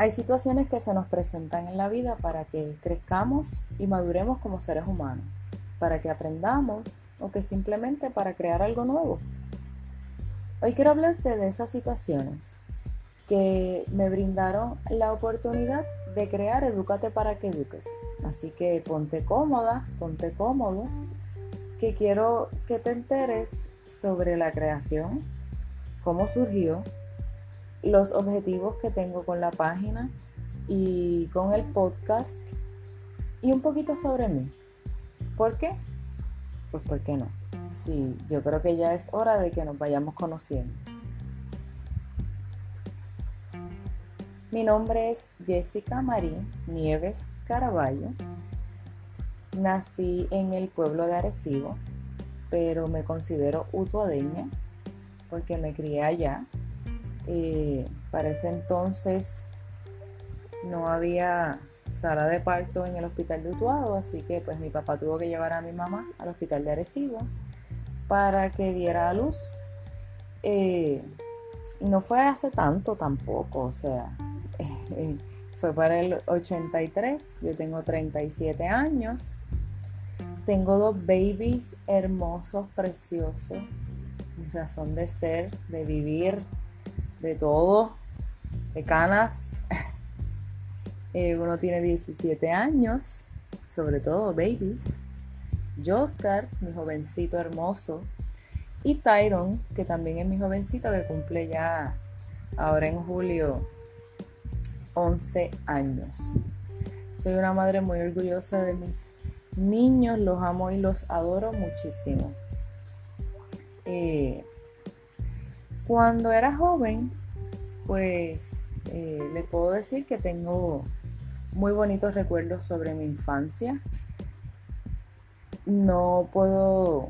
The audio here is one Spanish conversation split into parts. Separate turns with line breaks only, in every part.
Hay situaciones que se nos presentan en la vida para que crezcamos y maduremos como seres humanos, para que aprendamos o que simplemente para crear algo nuevo. Hoy quiero hablarte de esas situaciones que me brindaron la oportunidad de crear Educate para que eduques. Así que ponte cómoda, ponte cómodo, que quiero que te enteres sobre la creación, cómo surgió, los objetivos que tengo con la página y con el podcast y un poquito sobre mí. ¿Por qué? Pues ¿por qué no? Sí, yo creo que ya es hora de que nos vayamos conociendo. Mi nombre es Jessica Marín Nieves Caraballo. Nací en el pueblo de Arecibo, pero me considero utuadeña porque me crié allá. Eh, para ese entonces no había sala de parto en el hospital de Utuado, así que pues mi papá tuvo que llevar a mi mamá al hospital de Arecibo para que diera a luz. Eh, no fue hace tanto tampoco, o sea, eh, fue para el 83, yo tengo 37 años, tengo dos babies hermosos, preciosos, mi razón de ser, de vivir, de todo, de canas. Eh, uno tiene 17 años, sobre todo babies. Joscar, mi jovencito hermoso, y Tyron, que también es mi jovencito que cumple ya ahora en julio 11 años. Soy una madre muy orgullosa de mis niños, los amo y los adoro muchísimo. Eh, cuando era joven, pues eh, le puedo decir que tengo muy bonitos recuerdos sobre mi infancia no puedo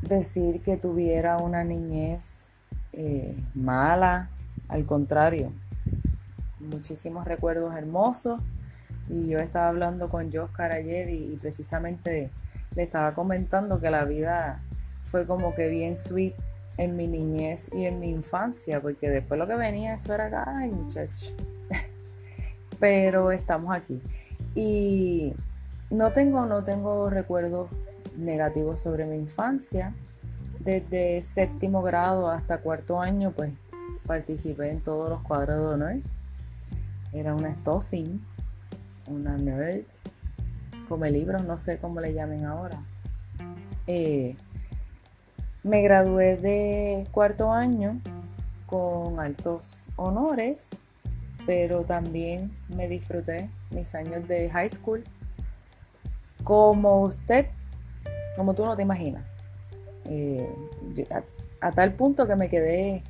decir que tuviera una niñez eh, mala, al contrario, muchísimos recuerdos hermosos. Y yo estaba hablando con Joscar ayer y, precisamente le estaba comentando que la vida fue como que bien sweet en mi niñez y en mi infancia, porque después lo que venía eso era, ay muchacho, pero estamos aquí. Y no tengo, no tengo recuerdos negativos sobre mi infancia. Desde séptimo grado hasta cuarto año, pues participé en todos los cuadros de honor. Era una stuffing, una nerd, come libros, no sé cómo le llamen ahora. Eh, me gradué de cuarto año con altos honores, pero también me disfruté mis años de high school como usted, como tú no te imaginas. Eh, a, tal punto que me quedé,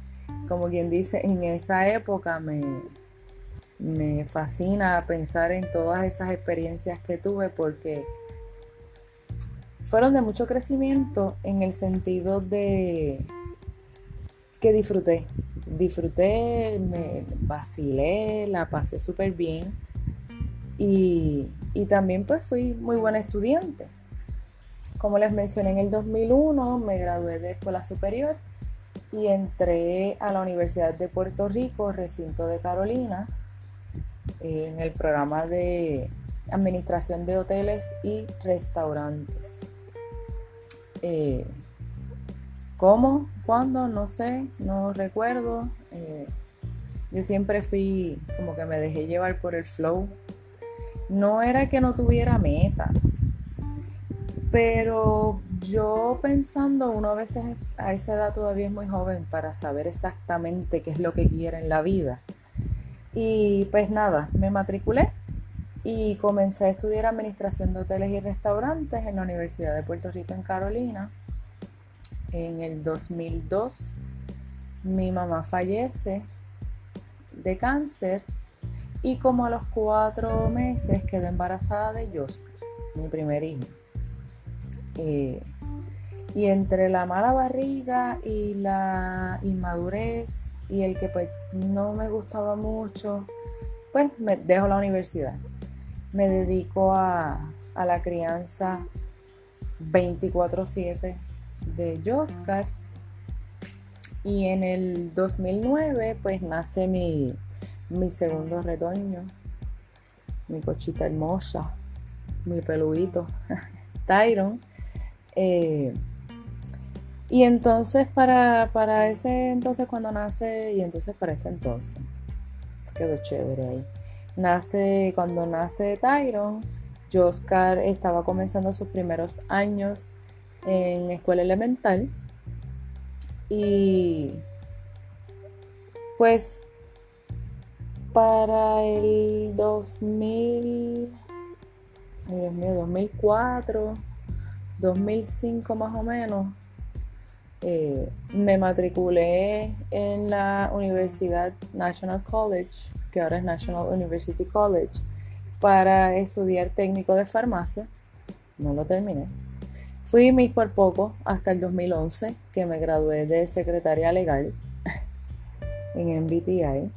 como quien dice, en esa época me, me fascina pensar en todas esas experiencias que tuve porque fueron de mucho crecimiento en el sentido de que disfruté. Disfruté, me vacilé, la pasé súper bien y, también pues fui muy buena estudiante. Como les mencioné en el 2001 me gradué de escuela superior y entré a la Universidad de Puerto Rico, recinto de Carolina, en el programa de administración de hoteles y restaurantes. Eh, ¿Cómo? ¿Cuándo? No sé, no recuerdo. Eh, yo siempre fui como que me dejé llevar por el flow no era que no tuviera metas, pero yo pensando, uno a veces a esa edad todavía es muy joven para saber exactamente qué es lo que quiere en la vida. Y pues nada, me matriculé y comencé a estudiar administración de hoteles y restaurantes en la Universidad de Puerto Rico en Carolina. En el 2002 mi mamá fallece de cáncer y como a los cuatro meses quedé embarazada de Joscar, mi primer hijo. Eh, y entre la mala barriga y la inmadurez y el que pues no me gustaba mucho, pues me dejo la universidad. Me dedico a, a la crianza 24/7 de Joscar. Y en el 2009 pues nace mi, mi segundo retoño, mi cochita hermosa, mi peluito, Tyron. Eh, y entonces para, para ese entonces cuando nace, y entonces para ese entonces, quedó chévere ahí. Nace, cuando nace Tyron, Oscar estaba comenzando sus primeros años en escuela elemental. Y pues para el 2000, Dios mío, 2004, 2005 más o menos, eh, me matriculé en la Universidad National College, que ahora es National University College, para estudiar técnico de farmacia. No lo terminé. Fui muy por poco hasta el 2011, que me gradué de secretaria legal en MBTI.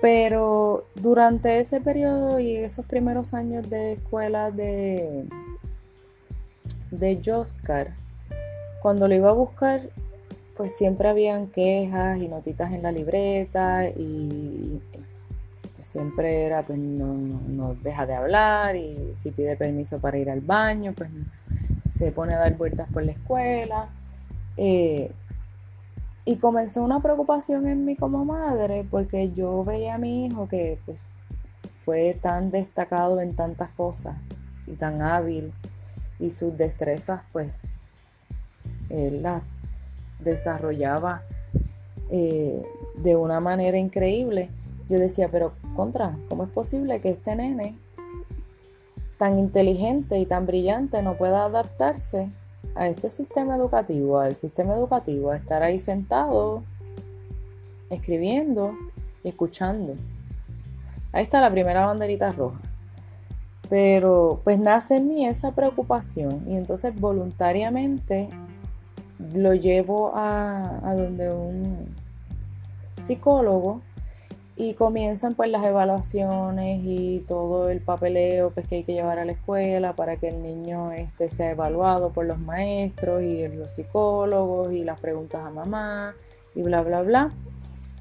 Pero durante ese periodo y esos primeros años de escuela de, de Joscar, cuando lo iba a buscar, pues siempre habían quejas y notitas en la libreta y siempre era, pues no, deja de hablar y si pide permiso para ir al baño, pues se pone a dar vueltas por la escuela. Eh, y comenzó una preocupación en mí como madre porque yo veía a mi hijo que pues, fue tan destacado en tantas cosas y tan hábil y sus destrezas pues él las desarrollaba eh, de una manera increíble. Yo decía, pero contra, ¿cómo es posible que este nene tan inteligente y tan brillante no pueda adaptarse a este sistema educativo, al sistema educativo, a estar ahí sentado, escribiendo escuchando? Ahí está la primera banderita roja. Pero pues nace en mí esa preocupación y entonces voluntariamente lo llevo a, a donde un psicólogo y comienzan pues las evaluaciones y todo el papeleo pues, que hay que llevar a la escuela para que el niño este, sea evaluado por los maestros y los psicólogos y las preguntas a mamá y bla bla bla.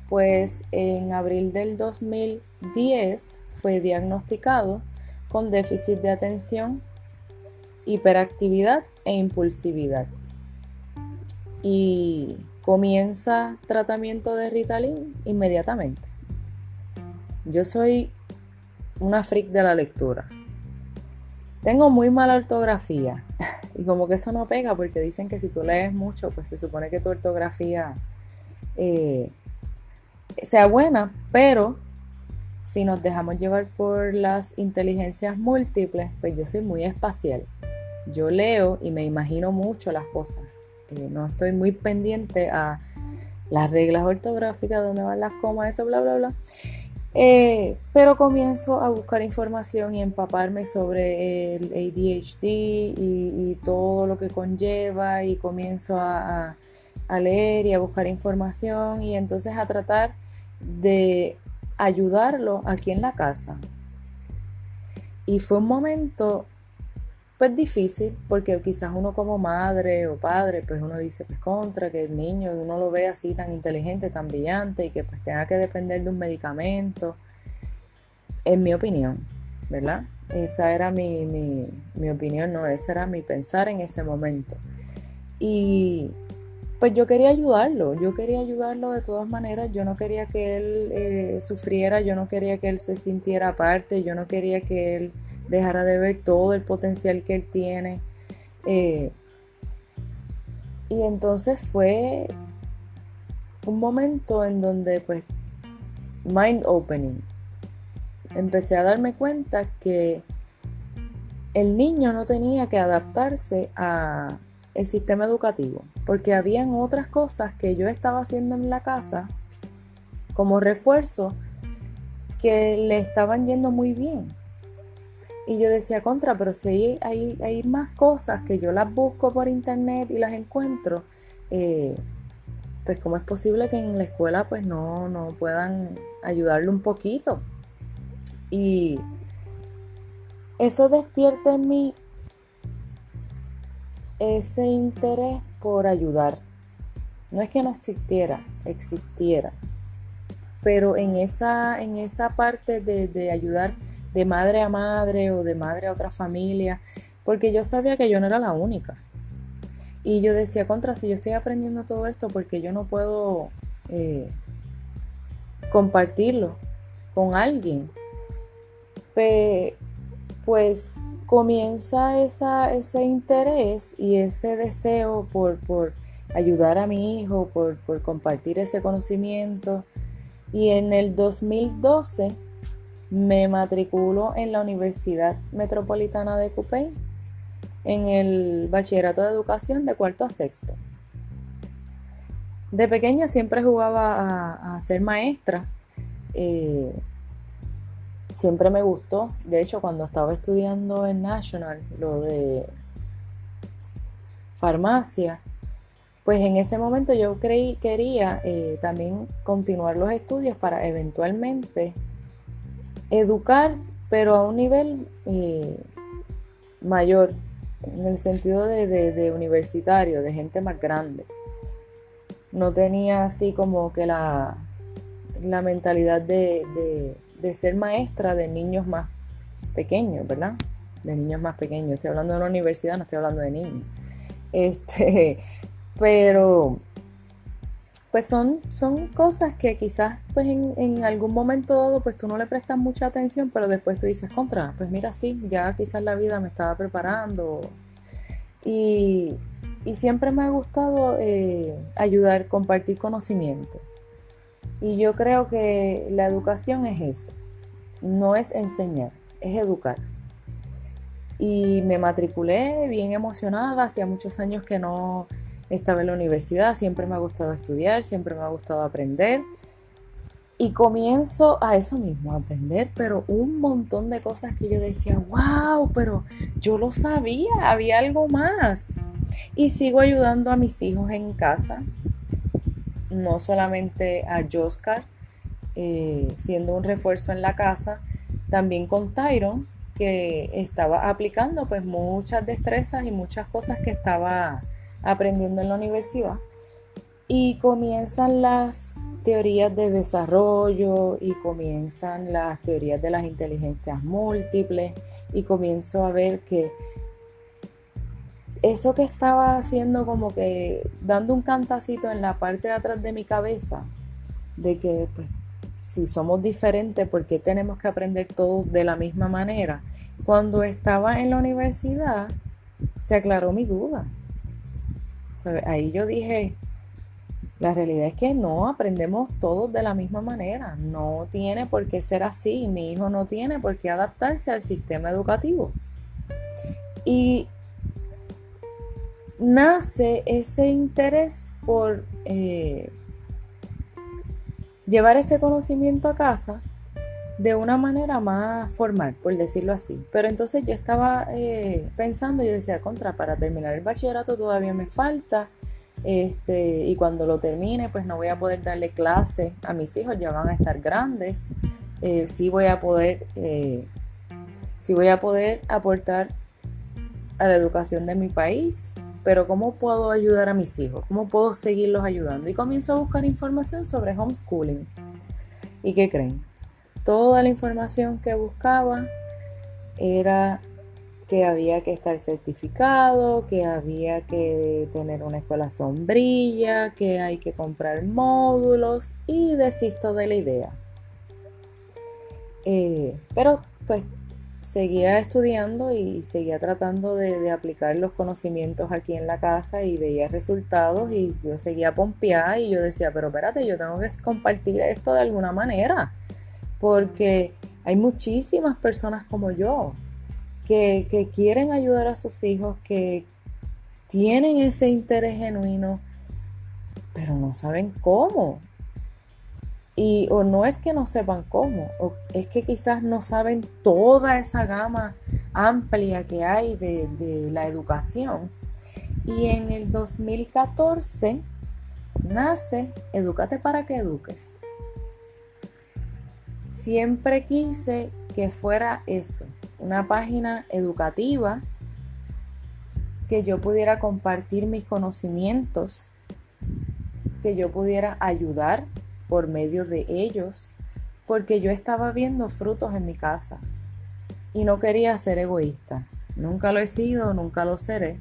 Pues en abril del 2010 fue diagnosticado con déficit de atención, hiperactividad e impulsividad. Y comienza tratamiento de Ritalin inmediatamente. Yo soy una freak de la lectura. Tengo muy mala ortografía y como que eso no pega porque dicen que si tú lees mucho, pues se supone que tu ortografía eh, sea buena, pero si nos dejamos llevar por las inteligencias múltiples, pues yo soy muy espacial. Yo leo y me imagino mucho las cosas. Eh, no estoy muy pendiente a las reglas ortográficas, dónde van las comas, eso, bla, bla, bla. Eh, pero comienzo a buscar información y empaparme sobre el ADHD y, todo lo que conlleva y comienzo a, leer y a buscar información y entonces a tratar de ayudarlo aquí en la casa. Y fue un momento pues difícil porque quizás uno como madre o padre pues uno dice pues contra que el niño uno lo ve así tan inteligente tan brillante y que pues tenga que depender de un medicamento. En mi opinión verdad esa era mi, mi, mi opinión no ese era mi pensar en ese momento. Y pues yo quería ayudarlo, yo quería ayudarlo de todas maneras, yo no quería que él eh, sufriera, yo no quería que él se sintiera aparte, yo no quería que él dejara de ver todo el potencial que él tiene. Eh, y entonces fue un momento en donde pues mind opening. Empecé a darme cuenta que el niño no tenía que adaptarse a el sistema educativo, porque habían otras cosas que yo estaba haciendo en la casa como refuerzo que le estaban yendo muy bien. Y yo decía, contra, pero si hay, hay, más cosas que yo las busco por internet y las encuentro, eh, pues cómo es posible que en la escuela pues no, no puedan ayudarle un poquito. Y eso despierta en mí ese interés por ayudar. No es que no existiera, existiera. pero en esa, en esa parte de, de ayudar de madre a madre o de madre a otra familia, porque yo sabía que yo no era la única. Y yo decía, contra, si yo estoy aprendiendo todo esto, porque yo no puedo eh, compartirlo con alguien. pues comienza ese interés y ese deseo por, por ayudar a mi hijo, por, por, compartir ese conocimiento. Y en el 2012 me matriculo en la Universidad Metropolitana de Coupey en el bachillerato de educación de cuarto a sexto. De pequeña siempre jugaba a, ser maestra. Eh, siempre me gustó. De hecho, cuando estaba estudiando en National, lo de farmacia, pues en ese momento yo creí, quería eh, también continuar los estudios para eventualmente educar, pero a un nivel eh, mayor, en el sentido de, universitario, de gente más grande. No tenía así como que la, la mentalidad de, ser maestra de niños más pequeños, ¿verdad? De niños más pequeños. Estoy hablando de una universidad, no estoy hablando de niños. Este, pero pues son, son cosas que quizás pues en, algún momento dado pues tú no le prestas mucha atención, pero después tú dices, contra, pues mira, sí, ya quizás la vida me estaba preparando. Y, siempre me ha gustado eh, ayudar, compartir conocimiento. Y yo creo que la educación es eso, no es enseñar, es educar. Y me matriculé bien emocionada, hacía muchos años que no estaba en la universidad, siempre me ha gustado estudiar, siempre me ha gustado aprender. Y comienzo a eso mismo, a aprender, pero un montón de cosas que yo decía, wow, pero yo lo sabía, había algo más. Y sigo ayudando a mis hijos en casa, no solamente a Joscar, eh, siendo un refuerzo en la casa, también con Tyron, que estaba aplicando pues muchas destrezas y muchas cosas que estaba aprendiendo en la universidad y comienzan las teorías de desarrollo y comienzan las teorías de las inteligencias múltiples y comienzo a ver que eso que estaba haciendo como que dando un cantacito en la parte de atrás de mi cabeza de que pues si somos diferentes, ¿por qué tenemos que aprender todos de la misma manera? Cuando estaba en la universidad, se aclaró mi duda. Ahí yo dije, la realidad es que no aprendemos todos de la misma manera. No tiene por qué ser así. Mi hijo no tiene por qué adaptarse al sistema educativo. Y nace ese interés por eh, llevar ese conocimiento a casa de una manera más formal, por decirlo así. Pero entonces yo estaba eh, pensando, yo decía, contra, para terminar el bachillerato todavía me falta. Este, y cuando lo termine, pues no voy a poder darle clase a mis hijos, ya van a estar grandes. Eh, sí voy a poder, eh, sí voy a poder aportar a la educación de mi país, pero ¿cómo puedo ayudar a mis hijos? ¿Cómo puedo seguirlos ayudando? Y comienzo a buscar información sobre homeschooling. ¿Y qué creen? Toda la información que buscaba era que había que estar certificado, que había que tener una escuela sombrilla, que hay que comprar módulos y desisto de la idea. Eh, pero pues seguía estudiando y seguía tratando de, de, aplicar los conocimientos aquí en la casa y veía resultados y yo seguía pompeada y yo decía, pero espérate, yo tengo que compartir esto de alguna manera porque hay muchísimas personas como yo que, quieren ayudar a sus hijos, que tienen ese interés genuino, pero no saben cómo. Y o no es que no sepan cómo, o es que quizás no saben toda esa gama amplia que hay de, de la educación. Y en el 2014 nace Educate para que eduques siempre quise que fuera eso, una página educativa que yo pudiera compartir mis conocimientos, que yo pudiera ayudar por medio de ellos, porque yo estaba viendo frutos en mi casa y no quería ser egoísta. Nunca lo he sido, nunca lo seré.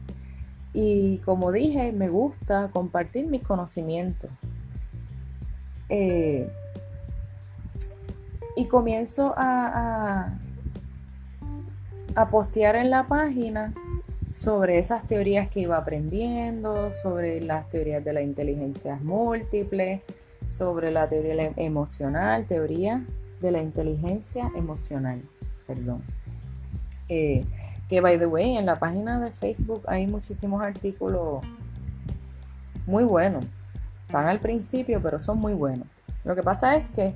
Y como dije, me gusta compartir mis conocimientos. Eh, y comienzo a, a, postear en la página sobre esas teorías que iba aprendiendo, sobre las teorías de la inteligencia múltiple, sobre la teoría emocional, teoría de la inteligencia emocional, perdón. Eh, que by the way, en la página de Facebook hay muchísimos artículos muy buenos. Están al principio, pero son muy buenos. Lo que pasa es que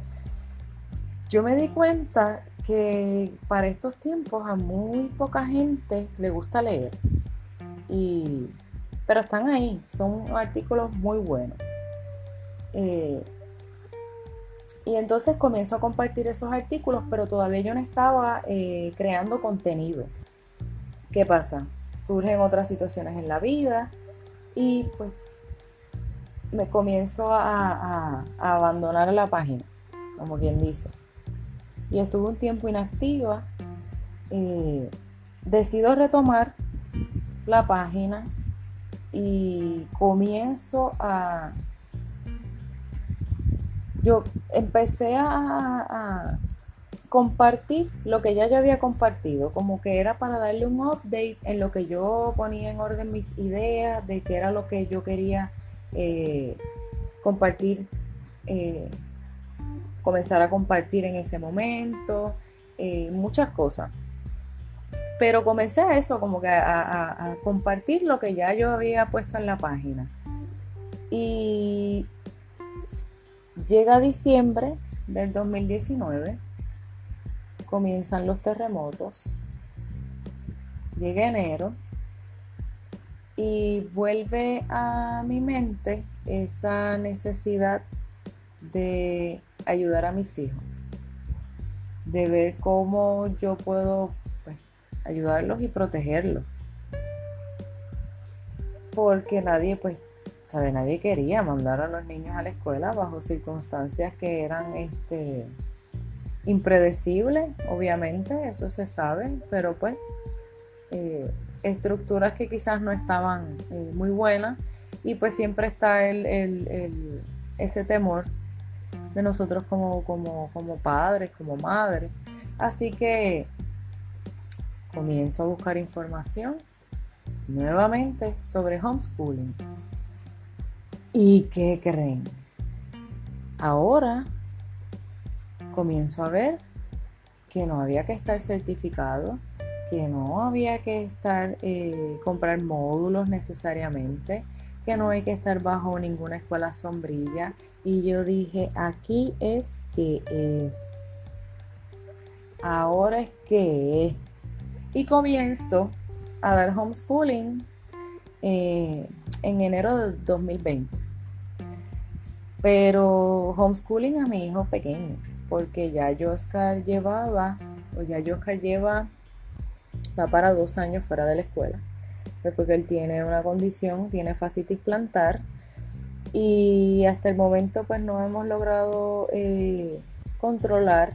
yo me di cuenta que para estos tiempos a muy poca gente le gusta leer. Y, pero están ahí, son artículos muy buenos. Eh, y entonces comienzo a compartir esos artículos, pero todavía yo no estaba eh, creando contenido. ¿Qué pasa? Surgen otras situaciones en la vida y pues me comienzo a, abandonar la página, como quien dice. Y estuve un tiempo inactiva. Eh, decido retomar la página y comienzo a... Yo empecé a, compartir lo que ya yo había compartido, como que era para darle un update en lo que yo ponía en orden mis ideas, de qué era lo que yo quería eh, compartir, eh, comenzar a compartir en ese momento, eh, muchas cosas. Pero comencé a eso, como que a, a compartir lo que ya yo había puesto en la página. Y llega diciembre del 2019 comienzan los terremotos, llega enero y vuelve a mi mente esa necesidad de ayudar a mis hijos, de ver cómo yo puedo pues, ayudarlos y protegerlos. Porque nadie, pues, sabe, nadie quería mandar a los niños a la escuela bajo circunstancias que eran este impredecible, obviamente, eso se sabe, pero pues eh, estructuras que quizás no estaban eh, muy buenas y pues siempre está el, ese temor de nosotros como, como, como padres, como madres. Así que comienzo a buscar información nuevamente sobre homeschooling. ¿Y qué creen? Ahora comienzo a ver que no había que estar certificado, que no había que estar eh, comprar módulos necesariamente, que no hay que estar bajo ninguna escuela sombrilla. Y yo dije, aquí es que es. Ahora es que es. Y comienzo a dar homeschooling eh, en enero de 2020. Pero homeschooling a mi hijo pequeño porque ya Oscar llevaba, o ya Oscar lleva, va para dos años fuera de la escuela, pues porque él tiene una condición, tiene fascitis plantar, y hasta el momento pues no hemos logrado eh, controlar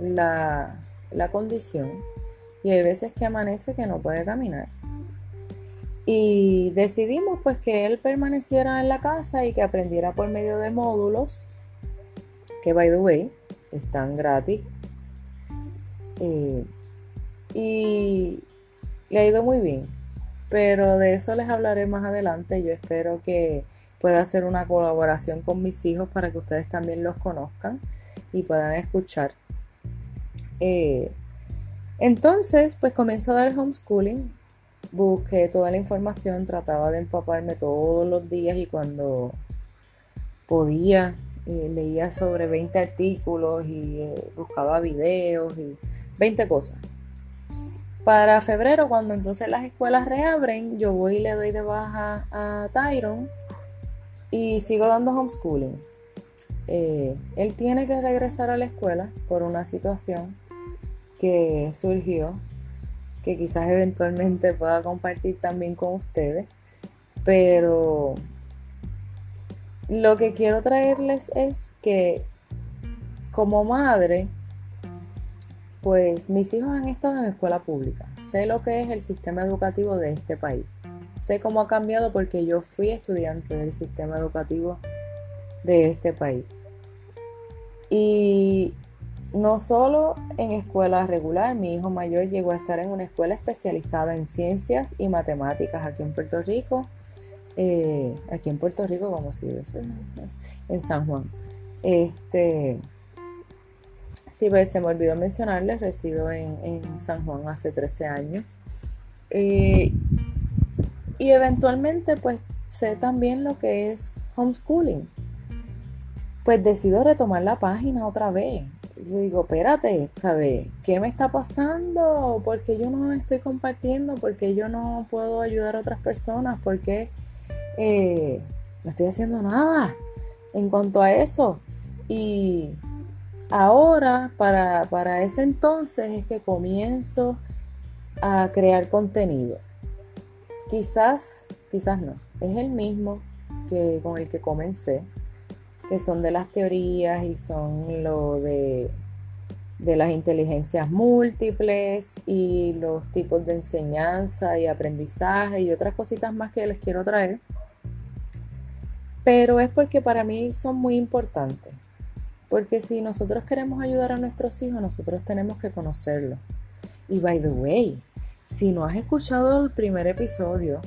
la, la condición, y hay veces que amanece que no puede caminar. Y decidimos pues que él permaneciera en la casa y que aprendiera por medio de módulos que by the way, están gratis. Eh, y le ha ido muy bien. Pero de eso les hablaré más adelante. Yo espero que pueda hacer una colaboración con mis hijos para que ustedes también los conozcan y puedan escuchar. Eh, entonces, pues comienzo a dar homeschooling. Busqué toda la información, trataba de empaparme todos los días y cuando podía eh, leía sobre 20 artículos y eh, buscaba videos y 20 cosas. Para febrero, cuando entonces las escuelas reabren, yo voy y le doy de baja a Tyron y sigo dando homeschooling. Eh, él tiene que regresar a la escuela por una situación que surgió, que quizás eventualmente pueda compartir también con ustedes, pero lo que quiero traerles es que como madre, pues mis hijos han estado en escuela pública. Sé lo que es el sistema educativo de este país. Sé cómo ha cambiado porque yo fui estudiante del sistema educativo de este país. Y no solo en escuela regular, mi hijo mayor llegó a estar en una escuela especializada en ciencias y matemáticas aquí en Puerto Rico. Eh, aquí en Puerto Rico, como si dice, en San Juan. Este, sí, pues, se me olvidó mencionarles, resido en, San Juan hace 13 años. Eh, y eventualmente, pues, sé también lo que es homeschooling. Pues decido retomar la página otra vez yo digo, espérate, ¿sabes? ¿Qué me está pasando? ¿Por qué yo no estoy compartiendo? ¿Por qué yo no puedo ayudar a otras personas? ¿Por qué eh, no estoy haciendo nada en cuanto a eso? Y ahora, para, para ese entonces, es que comienzo a crear contenido. Quizás, quizás no, es el mismo que con el que comencé que son de las teorías y son lo de, de las inteligencias múltiples y los tipos de enseñanza y aprendizaje y otras cositas más que les quiero traer. Pero es porque para mí son muy importantes. Porque si nosotros queremos ayudar a nuestros hijos, nosotros tenemos que conocerlos. Y by the way, si no has escuchado el primer episodio,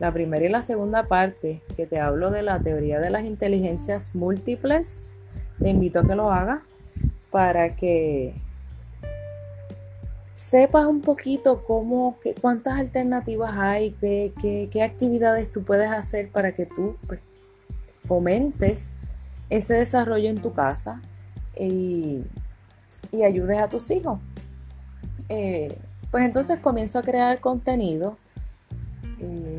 la primera y la segunda parte, que te hablo de la teoría de las inteligencias múltiples, te invito a que lo hagas para que sepas un poquito cómo, qué, cuántas alternativas hay, qué, qué, actividades tú puedes hacer para que tú pues, fomentes ese desarrollo en tu casa y, ayudes a tus hijos. Eh, pues entonces comienzo a crear contenido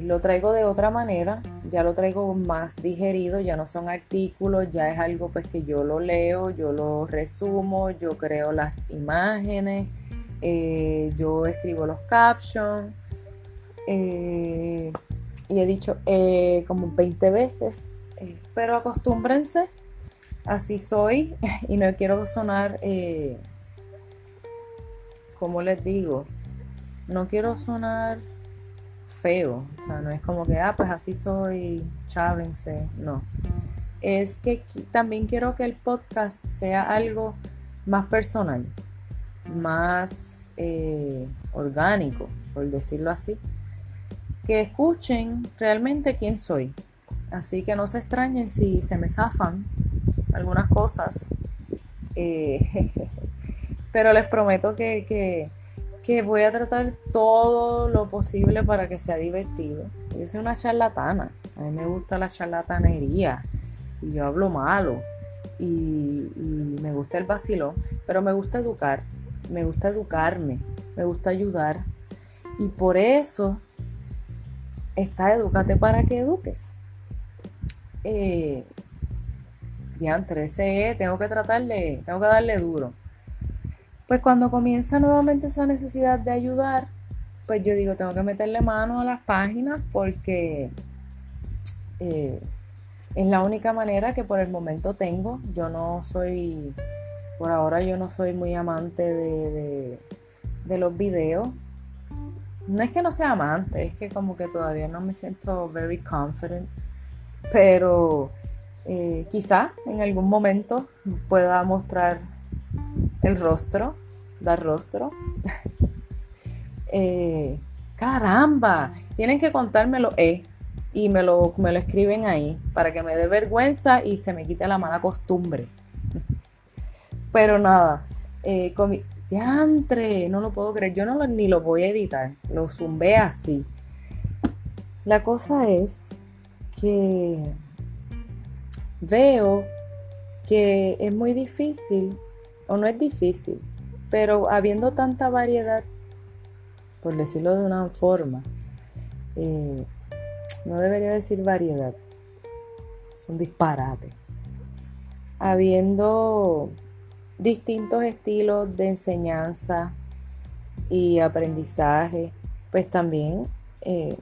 lo traigo de otra manera, ya lo traigo más digerido, ya no son artículos, ya es algo pues que yo lo leo, yo lo resumo, yo creo las imágenes, eh, yo escribo los captions eh, y he dicho eh, como 20 veces, pero acostúmbrense, así soy y no quiero sonar, como les digo, no quiero sonar feo. O sea, no es como que, ah, pues así soy, chávense. No. Es que también quiero que el podcast sea algo más personal, más eh, orgánico, por decirlo así. Que escuchen realmente quién soy. Así que no se extrañen si se me zafan algunas cosas. Eh, pero les prometo que que voy a tratar todo lo posible para que sea divertido. Yo soy una charlatana, a mí me gusta la charlatanería. Y yo hablo malo. Y, me gusta el vacilón, pero me gusta educar, me gusta educarme, me gusta ayudar. Y por eso está Educate para que eduques. Eh, diantre, ese tengo que tratarle, tengo que darle duro. Pues cuando comienza nuevamente esa necesidad de ayudar, pues yo digo, tengo que meterle mano a las páginas porque eh, es la única manera que por el momento tengo. Yo no soy, por ahora yo no soy muy amante de, los videos. No es que no sea amante, es que como que todavía no me siento very confident. Pero eh, quizá en algún momento pueda mostrar el rostro, dar rostro. Eh, caramba, tienen que contármelo eh, y me lo, me lo escriben ahí para que me dé vergüenza y se me quite la mala costumbre. Pero nada, eh, diantre, no lo puedo creer, yo no ni lo voy a editar, lo zumbé así. La cosa es que veo que es muy difícil o no es difícil, pero habiendo tanta variedad, por decirlo de una forma, eh, no debería decir variedad, es un disparate. Habiendo distintos estilos de enseñanza y aprendizaje, pues también, eh,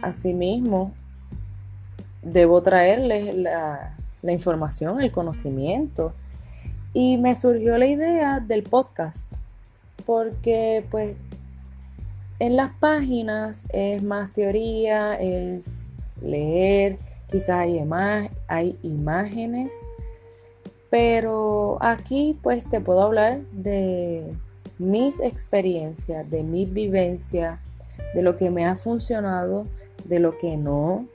asimismo, debo traerles la, información, el conocimiento. Y me surgió la idea del podcast, porque pues en las páginas es más teoría, es leer, quizás hay, hay imágenes, pero aquí pues te puedo hablar de mis experiencias, de mi vivencia, de lo que me ha funcionado, de lo que no.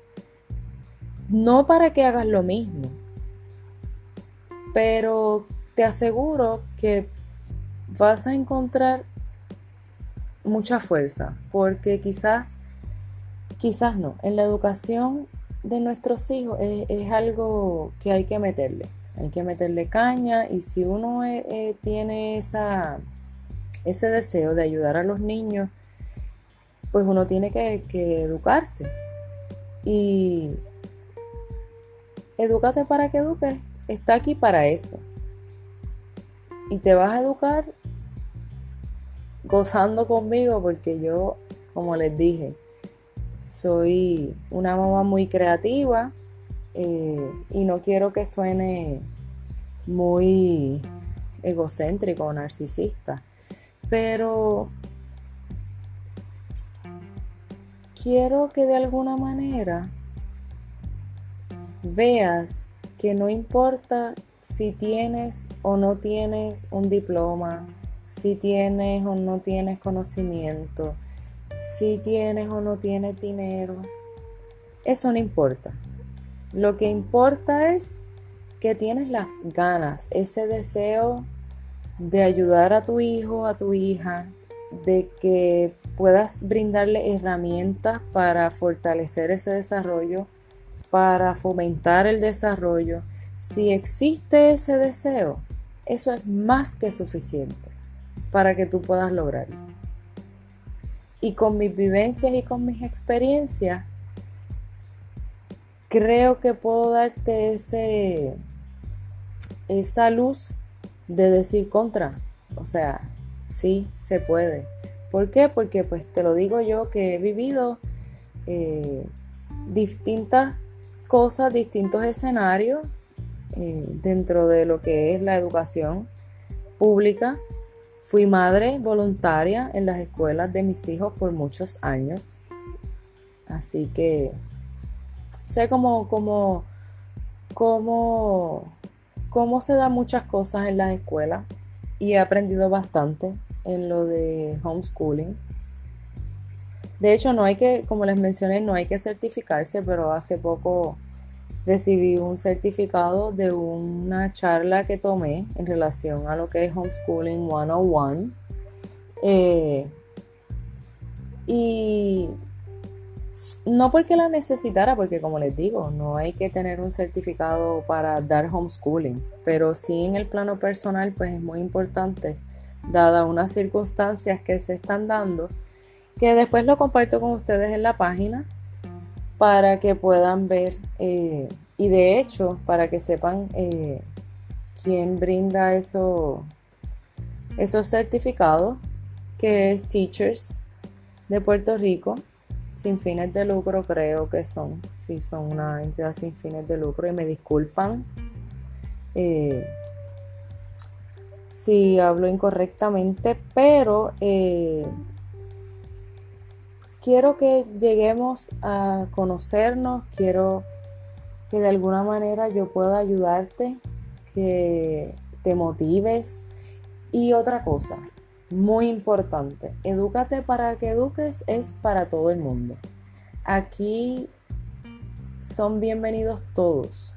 No para que hagas lo mismo, pero te aseguro que vas a encontrar mucha fuerza, porque quizás, quizás no, en la educación de nuestros hijos es, algo que hay que meterle, hay que meterle caña y si uno eh, eh, tiene esa, ese deseo de ayudar a los niños, pues uno tiene que, que educarse. Y edúcate para que eduques, está aquí para eso. Y te vas a educar gozando conmigo porque yo, como les dije, soy una mamá muy creativa eh, y no quiero que suene muy egocéntrico o narcisista, pero quiero que de alguna manera veas que no importa si tienes o no tienes un diploma, si tienes o no tienes conocimiento, si tienes o no tienes dinero, eso no importa. Lo que importa es que tienes las ganas, ese deseo de ayudar a tu hijo, a tu hija, de que puedas brindarle herramientas para fortalecer ese desarrollo, para fomentar el desarrollo. Si existe ese deseo, eso es más que suficiente para que tú puedas lograrlo. Y con mis vivencias y con mis experiencias, creo que puedo darte ese, esa luz de decir contra. O sea, sí, se puede. ¿Por qué? Porque pues te lo digo yo que he vivido eh, distintas cosas, distintos escenarios eh, dentro de lo que es la educación pública Fui madre voluntaria en las escuelas de mis hijos por muchos años. Así que sé cómo, cómo, cómo, cómo se dan muchas cosas en las escuelas y he aprendido bastante en lo de homeschooling. De hecho, no hay que, como les mencioné, no hay que certificarse, pero hace poco recibí un certificado de una charla que tomé en relación a lo que es Homeschooling 101. Eh, y no porque la necesitara, porque como les digo, no hay que tener un certificado para dar homeschooling, pero sí en el plano personal, pues es muy importante, dadas unas circunstancias que se están dando, que después lo comparto con ustedes en la página para que puedan ver eh, y de hecho para que sepan eh, quién brinda eso, esos certificados, que es Teachers de Puerto Rico, sin fines de lucro creo que son, si son una entidad sin fines de lucro y me disculpan eh, si hablo incorrectamente, pero quiero que lleguemos a conocernos, quiero que de alguna manera yo pueda ayudarte, que te motives. Y otra cosa, muy importante, edúcate para que eduques es para todo el mundo. Aquí son bienvenidos todos.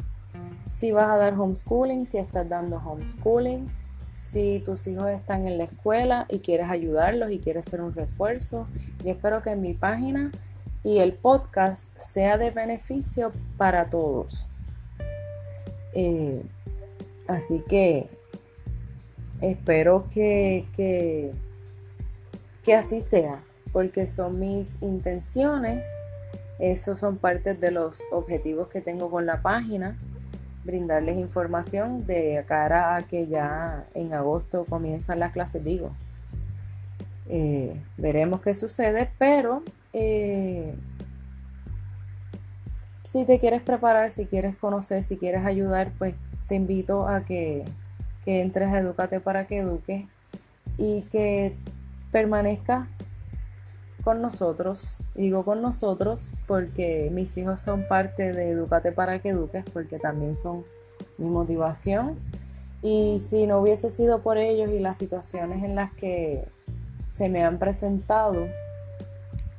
Si vas a dar homeschooling, si estás dando homeschooling, si tus hijos están en la escuela y quieres ayudarlos y quieres hacer un refuerzo. Y espero que mi página y el podcast sea de beneficio para todos. Eh, así que espero que, que, que así sea, porque son mis intenciones. Esos son parte de los objetivos que tengo con la página brindarles información de cara a que ya en agosto comienzan las clases, digo. Eh, veremos qué sucede, pero eh, si te quieres preparar, si quieres conocer, si quieres ayudar, pues te invito a que, que entres a Educate para que eduques y que permanezcas con nosotros. Digo con nosotros porque mis hijos son parte de Educate para que eduques, porque también son mi motivación. Y si no hubiese sido por ellos y las situaciones en las que se me han presentado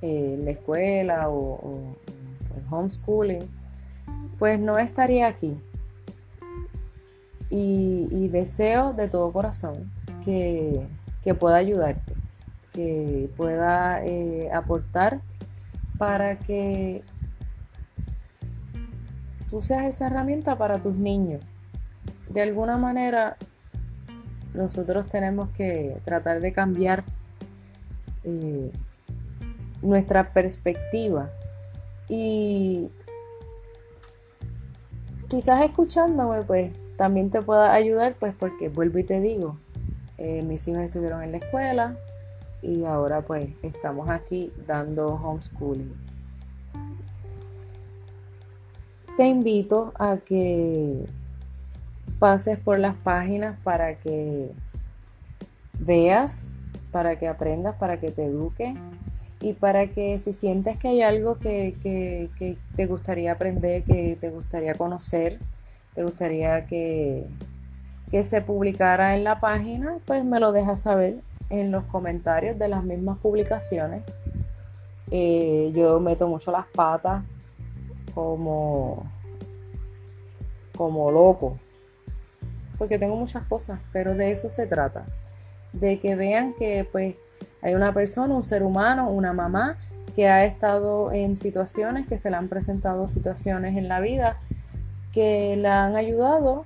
en la escuela o, el homeschooling, pues no estaría aquí. Y, deseo de todo corazón que, pueda ayudarte, que pueda eh, aportar para que tú seas esa herramienta para tus niños. De alguna manera, nosotros tenemos que tratar de cambiar eh, nuestra perspectiva y quizás escuchándome pues también te pueda ayudar pues porque vuelvo y te digo eh, mis hijos estuvieron en la escuela y ahora pues estamos aquí dando homeschooling. Te invito a que pases por las páginas para que veas para que aprendas, para que te eduque y para que si sientes que hay algo que, te gustaría aprender, que te gustaría conocer, te gustaría que, que se publicara en la página, pues me lo dejas saber en los comentarios de las mismas publicaciones. Eh, yo meto mucho las patas como, como loco, porque tengo muchas cosas, pero de eso se trata de que vean que pues hay una persona, un ser humano, una mamá que ha estado en situaciones, que se le han presentado situaciones en la vida que la han ayudado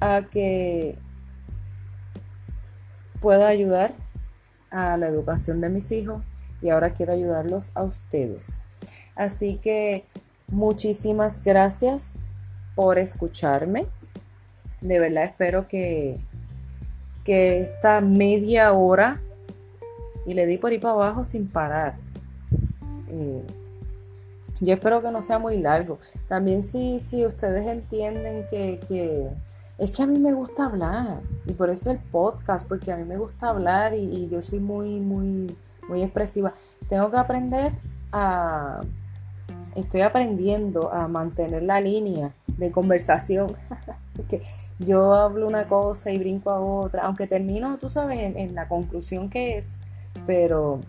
a que pueda ayudar a la educación de mis hijos y ahora quiero ayudarlos a ustedes. Así que muchísimas gracias por escucharme. De verdad espero que que esta media hora y le di por ir para abajo sin parar. Eh, yo espero que no sea muy largo. También si, si ustedes entienden que, es que a mí me gusta hablar y por eso el podcast, porque a mí me gusta hablar y, yo soy muy, muy, muy expresiva. Tengo que aprender a, estoy aprendiendo a mantener la línea de conversación. Porque yo hablo una cosa y brinco a otra, aunque termino, tú sabes, en, la conclusión que es, pero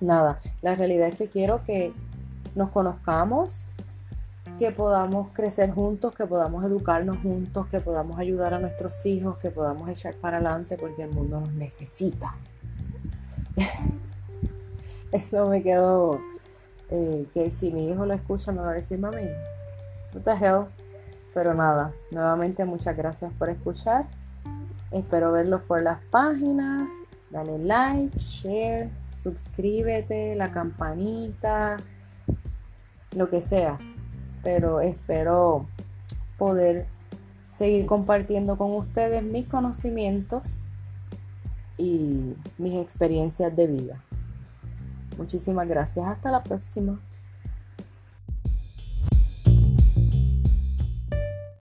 nada, la realidad es que quiero que nos conozcamos, que podamos crecer juntos, que podamos educarnos juntos, que podamos ayudar a nuestros hijos, que podamos echar para adelante porque el mundo nos necesita. Eso me quedó, eh, que si mi hijo lo escucha me va a decir, mami, what the hell? Pero nada, nuevamente muchas gracias por escuchar. Espero verlos por las páginas. Dale like, share, suscríbete, la campanita, lo que sea. Pero espero poder seguir compartiendo con ustedes mis conocimientos y mis experiencias de vida. Muchísimas gracias. Hasta la próxima.